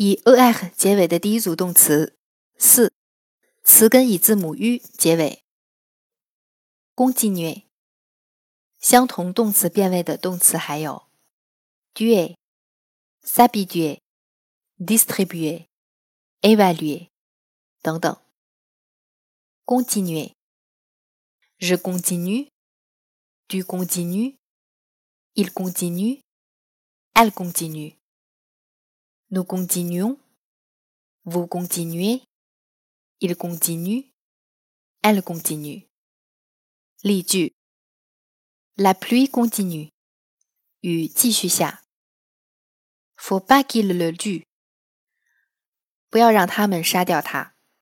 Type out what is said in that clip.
以 er 结尾的第一组动词。四，词根以字母 u 结尾。continue。相同动词变位的动词还有 duer、s'habituer、distribuer、évaluer 等等。continuer。Je continue, tu continues, il continue, elle continue. Nous continuons, vous continuez, il continue, elle continue. La pluie continue. Faut pas qu'il le tue. 不要让他们杀掉他。